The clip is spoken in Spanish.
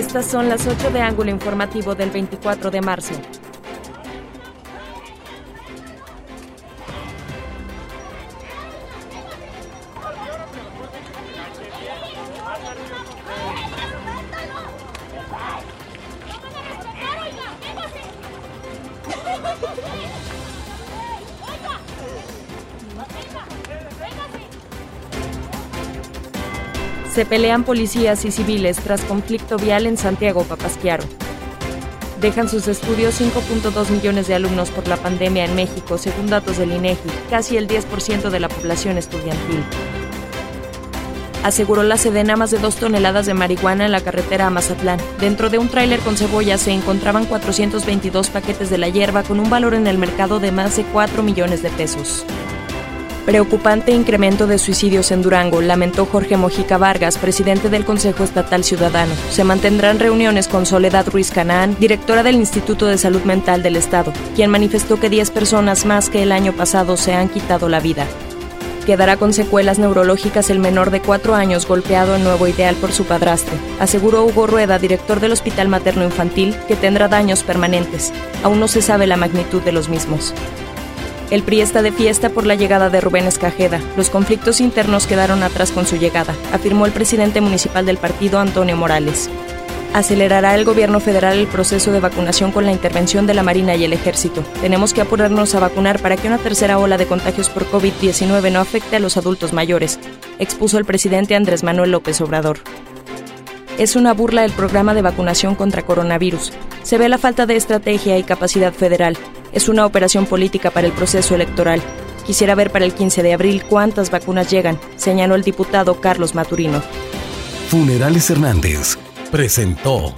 Estas son las 8 de ángulo informativo del 24 de marzo. Se pelean policías y civiles tras conflicto vial en Santiago Papasquiaro. Dejan sus estudios 5.2 millones de alumnos por la pandemia en México, según datos del INEGI, casi el 10% de la población estudiantil. Aseguró la Sedena más de dos toneladas de marihuana en la carretera a Mazatlán. Dentro de un tráiler con cebolla se encontraban 422 paquetes de la hierba con un valor en el mercado de más de 4 millones de pesos. Preocupante incremento de suicidios en Durango, lamentó Jorge Mojica Vargas, presidente del Consejo Estatal Ciudadano. Se mantendrán reuniones con Soledad Ruiz Canaán, directora del Instituto de Salud Mental del Estado, quien manifestó que 10 personas más que el año pasado se han quitado la vida. Quedará con secuelas neurológicas el menor de cuatro años golpeado en Nuevo Ideal por su padrastro, aseguró Hugo Rueda, director del Hospital Materno Infantil, que tendrá daños permanentes. Aún no se sabe la magnitud de los mismos. El PRI está de fiesta por la llegada de Rubén Escajeda. Los conflictos internos quedaron atrás con su llegada, afirmó el presidente municipal del partido, Antonio Morales. Acelerará el gobierno federal el proceso de vacunación con la intervención de la Marina y el Ejército. Tenemos que apurarnos a vacunar para que una tercera ola de contagios por COVID-19 no afecte a los adultos mayores, expuso el presidente Andrés Manuel López Obrador. Es una burla el programa de vacunación contra coronavirus. Se ve la falta de estrategia y capacidad federal. Es una operación política para el proceso electoral. Quisiera ver para el 15 de abril cuántas vacunas llegan, señaló el diputado Carlos Maturino. Funerales Hernández presentó